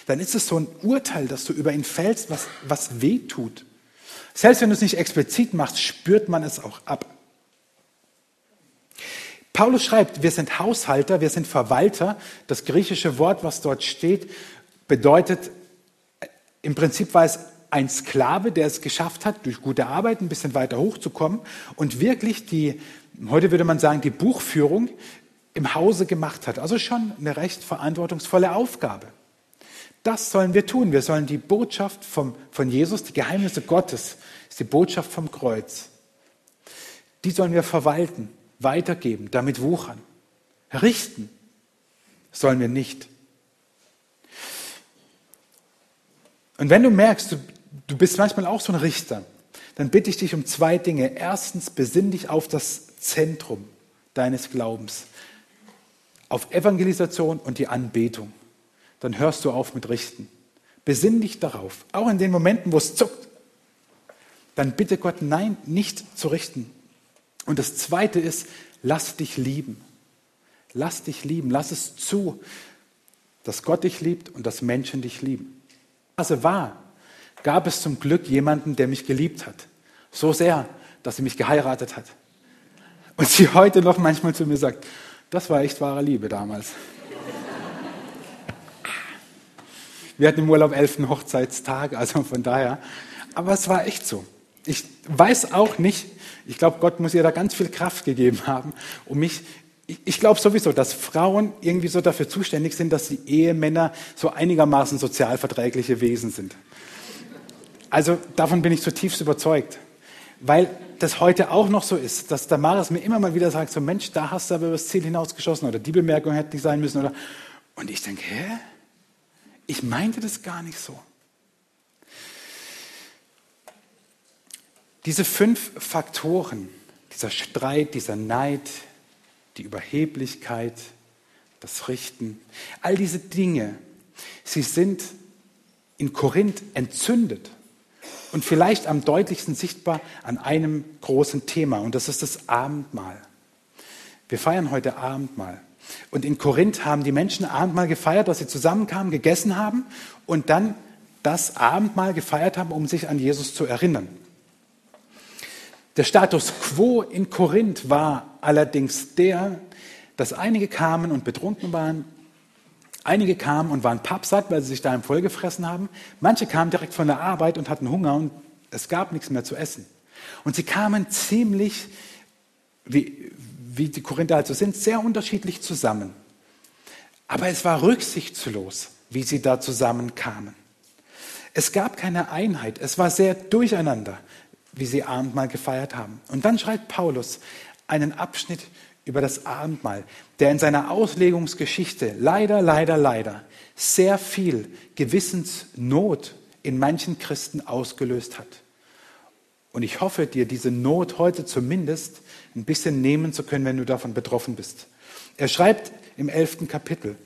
S1: dann ist es so ein Urteil, dass du über ihn fällst, was, was weh tut. Selbst wenn du es nicht explizit machst, spürt man es auch ab. Paulus schreibt, wir sind Haushalter, wir sind Verwalter. Das griechische Wort, was dort steht, bedeutet, im Prinzip war es ein Sklave, der es geschafft hat, durch gute Arbeit ein bisschen weiter hochzukommen und wirklich die, heute würde man sagen, die Buchführung im Hause gemacht hat. Also schon eine recht verantwortungsvolle Aufgabe. Das sollen wir tun. Wir sollen die Botschaft vom, von Jesus, die Geheimnisse Gottes, ist die Botschaft vom Kreuz. Die sollen wir verwalten, weitergeben, damit wuchern. Richten sollen wir nicht. Und wenn du merkst, du, du bist manchmal auch so ein Richter, dann bitte ich dich um zwei Dinge. Erstens, besinn dich auf das Zentrum deines Glaubens, auf Evangelisation und die Anbetung. Dann hörst du auf mit Richten. Besinn dich darauf, auch in den Momenten, wo es zuckt. Dann bitte Gott, nein, nicht zu richten. Und das Zweite ist, lass dich lieben. Lass dich lieben, lass es zu, dass Gott dich liebt und dass Menschen dich lieben. Phase war, gab es zum Glück jemanden, der mich geliebt hat. So sehr, dass sie mich geheiratet hat. Und sie heute noch manchmal zu mir sagt, das war echt wahre Liebe damals. Wir hatten im Urlaub elften Hochzeitstag, also von daher. Aber es war echt so. Ich weiß auch nicht, ich glaube, Gott muss ihr da ganz viel Kraft gegeben haben, um mich ich glaube sowieso, dass Frauen irgendwie so dafür zuständig sind, dass die Ehemänner so einigermaßen sozialverträgliche Wesen sind. Also davon bin ich zutiefst überzeugt. Weil das heute auch noch so ist, dass der Maris mir immer mal wieder sagt, so Mensch, da hast du aber über das Ziel hinausgeschossen oder die Bemerkung hätte nicht sein müssen. Oder Und ich denke, hä? Ich meinte das gar nicht so. Diese fünf Faktoren, dieser Streit, dieser Neid, die Überheblichkeit, das Richten, all diese Dinge, sie sind in Korinth entzündet und vielleicht am deutlichsten sichtbar an einem großen Thema und das ist das Abendmahl. Wir feiern heute Abendmahl. Und in Korinth haben die Menschen Abendmahl gefeiert, dass sie zusammenkamen, gegessen haben und dann das Abendmahl gefeiert haben, um sich an Jesus zu erinnern. Der Status quo in Korinth war allerdings der, dass einige kamen und betrunken waren, einige kamen und waren pappsatt, weil sie sich daheim vollgefressen haben, manche kamen direkt von der Arbeit und hatten Hunger und es gab nichts mehr zu essen. Und sie kamen ziemlich, wie, wie die Korinther also sind, sehr unterschiedlich zusammen. Aber es war rücksichtslos, wie sie da zusammenkamen. Es gab keine Einheit, es war sehr durcheinander wie sie Abendmahl gefeiert haben. Und dann schreibt Paulus einen Abschnitt über das Abendmahl, der in seiner Auslegungsgeschichte leider, leider, leider sehr viel Gewissensnot in manchen Christen ausgelöst hat. Und ich hoffe, dir diese Not heute zumindest ein bisschen nehmen zu können, wenn du davon betroffen bist. Er schreibt im elften Kapitel,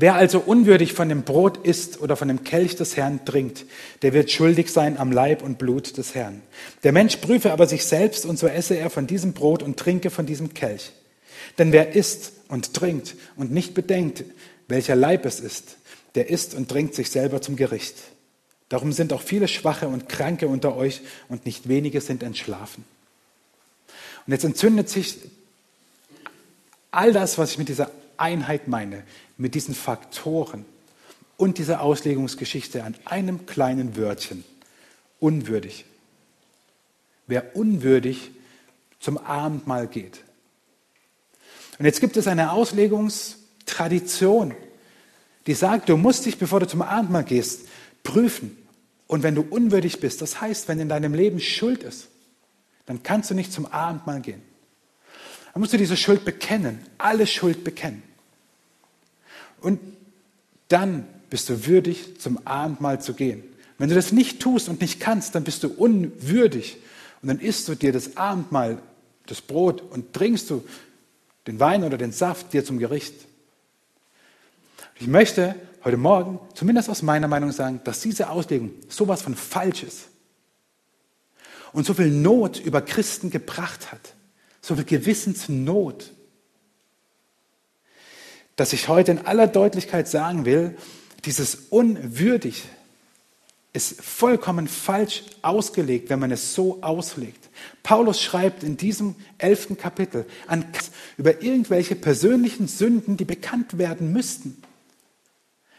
S1: Wer also unwürdig von dem Brot isst oder von dem Kelch des Herrn trinkt, der wird schuldig sein am Leib und Blut des Herrn. Der Mensch prüfe aber sich selbst, und so esse er von diesem Brot und trinke von diesem Kelch. Denn wer isst und trinkt und nicht bedenkt, welcher Leib es ist, der isst und trinkt sich selber zum Gericht. Darum sind auch viele Schwache und Kranke unter euch und nicht wenige sind entschlafen. Und jetzt entzündet sich all das, was ich mit dieser Einheit meine, mit diesen Faktoren und dieser Auslegungsgeschichte an einem kleinen Wörtchen. Unwürdig. Wer unwürdig zum Abendmahl geht. Und jetzt gibt es eine Auslegungstradition, die sagt, du musst dich, bevor du zum Abendmahl gehst, prüfen. Und wenn du unwürdig bist, das heißt, wenn in deinem Leben Schuld ist, dann kannst du nicht zum Abendmahl gehen. Dann musst du diese Schuld bekennen, alle Schuld bekennen. Und dann bist du würdig, zum Abendmahl zu gehen. Wenn du das nicht tust und nicht kannst, dann bist du unwürdig. Und dann isst du dir das Abendmahl, das Brot und trinkst du den Wein oder den Saft dir zum Gericht. Ich möchte heute Morgen, zumindest aus meiner Meinung sagen, dass diese Auslegung sowas von falsch ist und so viel Not über Christen gebracht hat, so viel Gewissensnot dass ich heute in aller Deutlichkeit sagen will, dieses unwürdig ist vollkommen falsch ausgelegt, wenn man es so auslegt. Paulus schreibt in diesem elften Kapitel an über irgendwelche persönlichen Sünden, die bekannt werden müssten.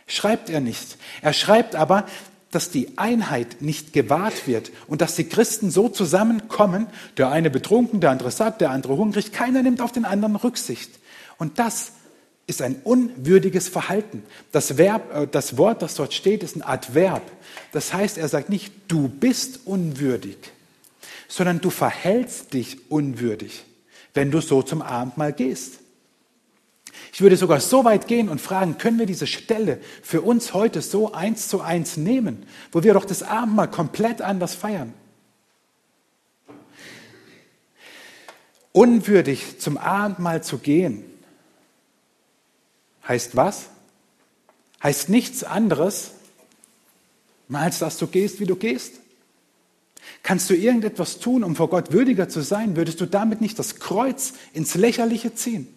S1: Schreibt er nicht. Er schreibt aber, dass die Einheit nicht gewahrt wird und dass die Christen so zusammenkommen, der eine betrunken, der andere satt, der andere hungrig, keiner nimmt auf den anderen Rücksicht. Und das ist ein unwürdiges Verhalten. Das, Verb, äh, das Wort, das dort steht, ist ein Adverb. Das heißt, er sagt nicht, du bist unwürdig, sondern du verhältst dich unwürdig, wenn du so zum Abendmahl gehst. Ich würde sogar so weit gehen und fragen, können wir diese Stelle für uns heute so eins zu eins nehmen, wo wir doch das Abendmahl komplett anders feiern? Unwürdig zum Abendmahl zu gehen, heißt was? Heißt nichts anderes, als dass du gehst, wie du gehst. Kannst du irgendetwas tun, um vor Gott würdiger zu sein, würdest du damit nicht das Kreuz ins Lächerliche ziehen.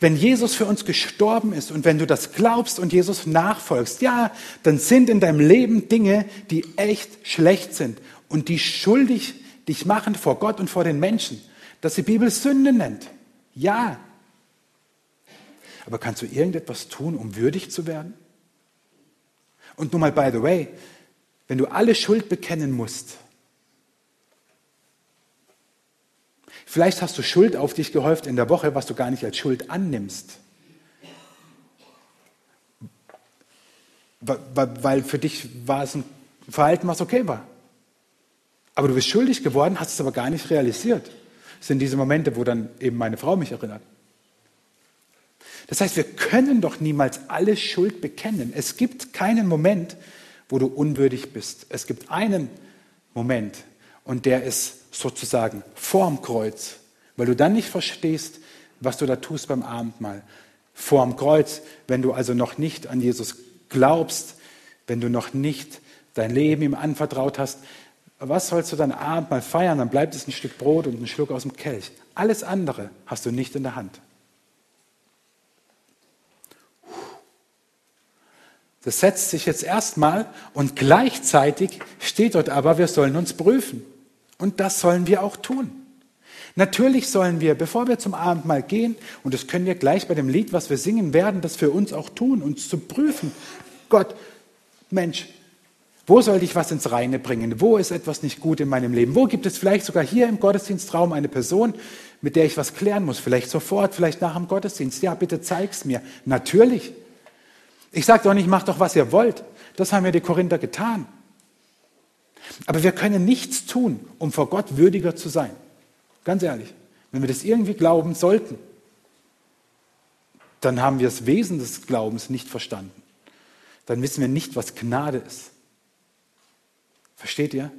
S1: Wenn Jesus für uns gestorben ist und wenn du das glaubst und Jesus nachfolgst, ja, dann sind in deinem Leben Dinge, die echt schlecht sind und die schuldig dich machen vor Gott und vor den Menschen, dass die Bibel Sünde nennt. Ja. Aber kannst du irgendetwas tun, um würdig zu werden? Und nur mal by the way, wenn du alle Schuld bekennen musst, Vielleicht hast du Schuld auf dich gehäuft in der Woche, was du gar nicht als Schuld annimmst. Weil für dich war es ein Verhalten, was okay war. Aber du bist schuldig geworden, hast es aber gar nicht realisiert. Das sind diese Momente, wo dann eben meine Frau mich erinnert. Das heißt, wir können doch niemals alle Schuld bekennen. Es gibt keinen Moment, wo du unwürdig bist. Es gibt einen Moment und der ist sozusagen vorm Kreuz, weil du dann nicht verstehst, was du da tust beim Abendmahl. Vorm Kreuz, wenn du also noch nicht an Jesus glaubst, wenn du noch nicht dein Leben ihm anvertraut hast, was sollst du dann Abendmahl feiern? Dann bleibt es ein Stück Brot und ein Schluck aus dem Kelch. Alles andere hast du nicht in der Hand. Das setzt sich jetzt erstmal und gleichzeitig steht dort aber, wir sollen uns prüfen. Und das sollen wir auch tun. Natürlich sollen wir, bevor wir zum Abendmahl gehen, und das können wir gleich bei dem Lied, was wir singen werden, das für uns auch tun, uns zu prüfen. Gott, Mensch, wo soll ich was ins Reine bringen? Wo ist etwas nicht gut in meinem Leben? Wo gibt es vielleicht sogar hier im Gottesdienstraum eine Person, mit der ich was klären muss? Vielleicht sofort, vielleicht nach dem Gottesdienst. Ja, bitte zeig's mir. Natürlich. Ich sage doch nicht, macht doch, was ihr wollt. Das haben ja die Korinther getan. Aber wir können nichts tun, um vor Gott würdiger zu sein. Ganz ehrlich, wenn wir das irgendwie glauben sollten, dann haben wir das Wesen des Glaubens nicht verstanden. Dann wissen wir nicht, was Gnade ist. Versteht ihr?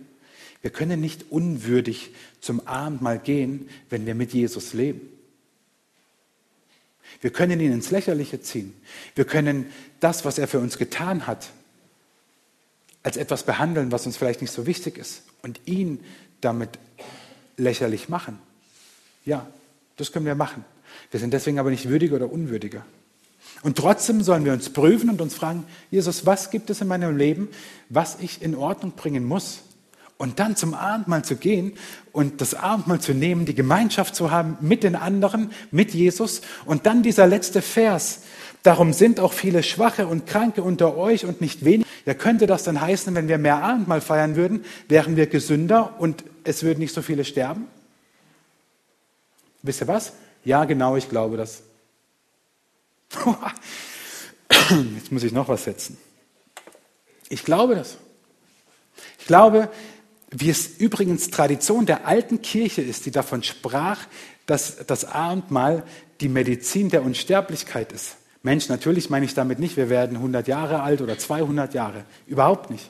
S1: Wir können nicht unwürdig zum Abendmahl gehen, wenn wir mit Jesus leben. Wir können ihn ins Lächerliche ziehen. Wir können das, was er für uns getan hat, als etwas behandeln, was uns vielleicht nicht so wichtig ist und ihn damit lächerlich machen. Ja, das können wir machen. Wir sind deswegen aber nicht würdiger oder unwürdiger. Und trotzdem sollen wir uns prüfen und uns fragen, Jesus, was gibt es in meinem Leben, was ich in Ordnung bringen muss? Und dann zum Abendmahl zu gehen und das Abendmahl zu nehmen, die Gemeinschaft zu haben mit den anderen, mit Jesus. Und dann dieser letzte Vers, Darum sind auch viele Schwache und Kranke unter euch und nicht wenig. Ja, könnte das dann heißen, wenn wir mehr Abendmahl feiern würden, wären wir gesünder und es würden nicht so viele sterben? Wisst ihr was? Ja, genau, ich glaube das. [LAUGHS] Jetzt muss ich noch was setzen. Ich glaube das. Ich glaube, wie es übrigens Tradition der alten Kirche ist, die davon sprach, dass das Abendmahl die Medizin der Unsterblichkeit ist. Mensch, natürlich meine ich damit nicht, wir werden 100 Jahre alt oder 200 Jahre. Überhaupt nicht.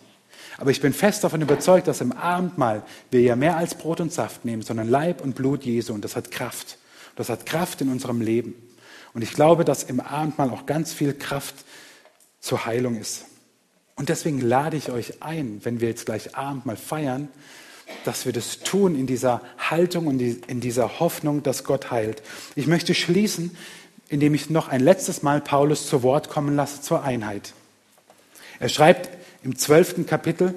S1: Aber ich bin fest davon überzeugt, dass im Abendmahl wir ja mehr als Brot und Saft nehmen, sondern Leib und Blut Jesu. Und das hat Kraft. Das hat Kraft in unserem Leben. Und ich glaube, dass im Abendmahl auch ganz viel Kraft zur Heilung ist. Und deswegen lade ich euch ein, wenn wir jetzt gleich Abendmahl feiern, dass wir das tun in dieser Haltung und in dieser Hoffnung, dass Gott heilt. Ich möchte schließen indem ich noch ein letztes Mal Paulus zu Wort kommen lasse zur Einheit. Er schreibt im zwölften Kapitel,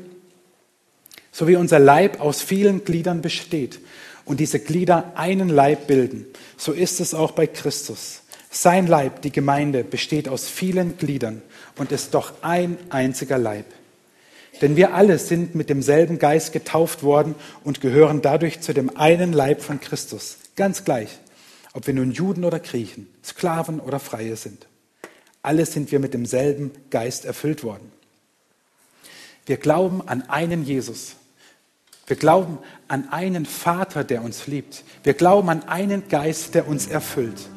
S1: so wie unser Leib aus vielen Gliedern besteht und diese Glieder einen Leib bilden, so ist es auch bei Christus. Sein Leib, die Gemeinde, besteht aus vielen Gliedern und ist doch ein einziger Leib. Denn wir alle sind mit demselben Geist getauft worden und gehören dadurch zu dem einen Leib von Christus. Ganz gleich, ob wir nun Juden oder Griechen, Sklaven oder Freie sind. Alle sind wir mit demselben Geist erfüllt worden. Wir glauben an einen Jesus. Wir glauben an einen Vater, der uns liebt. Wir glauben an einen Geist, der uns erfüllt.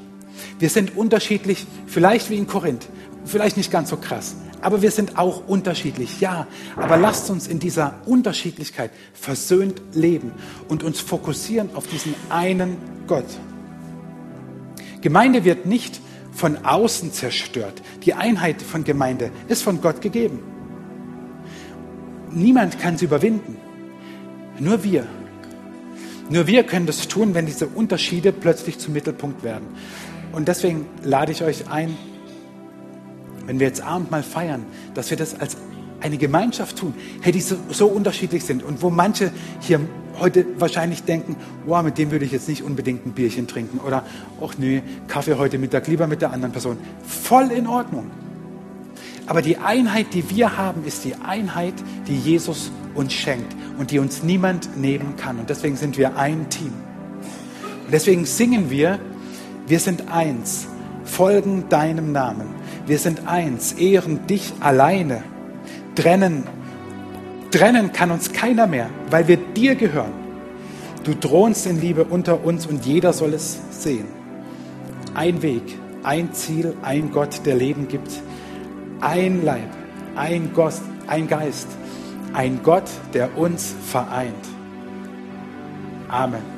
S1: Wir sind unterschiedlich, vielleicht wie in Korinth, vielleicht nicht ganz so krass, aber wir sind auch unterschiedlich, ja. Aber lasst uns in dieser Unterschiedlichkeit versöhnt leben und uns fokussieren auf diesen einen Gott. Gemeinde wird nicht von außen zerstört. Die Einheit von Gemeinde ist von Gott gegeben. Niemand kann sie überwinden. Nur wir. Nur wir können das tun, wenn diese Unterschiede plötzlich zum Mittelpunkt werden. Und deswegen lade ich euch ein, wenn wir jetzt Abendmahl feiern, dass wir das als eine Gemeinschaft tun, hey, die so, so, unterschiedlich sind und wo manche hier heute wahrscheinlich denken, wow, mit dem würde ich jetzt nicht unbedingt ein Bierchen trinken oder, ach nö, Kaffee heute Mittag lieber mit der anderen Person. Voll in Ordnung. Aber die Einheit, die wir haben, ist die Einheit, die Jesus uns schenkt und die uns niemand nehmen kann. Und deswegen sind wir ein Team. Und deswegen singen wir wir sind eins, folgen deinem Namen. Wir sind eins, ehren dich alleine. Trennen, trennen kann uns keiner mehr, weil wir dir gehören. Du thronst in Liebe unter uns und jeder soll es sehen. Ein Weg, ein Ziel, ein Gott, der Leben gibt. Ein Leib, ein Gott, ein Geist, ein Gott, der uns vereint. Amen.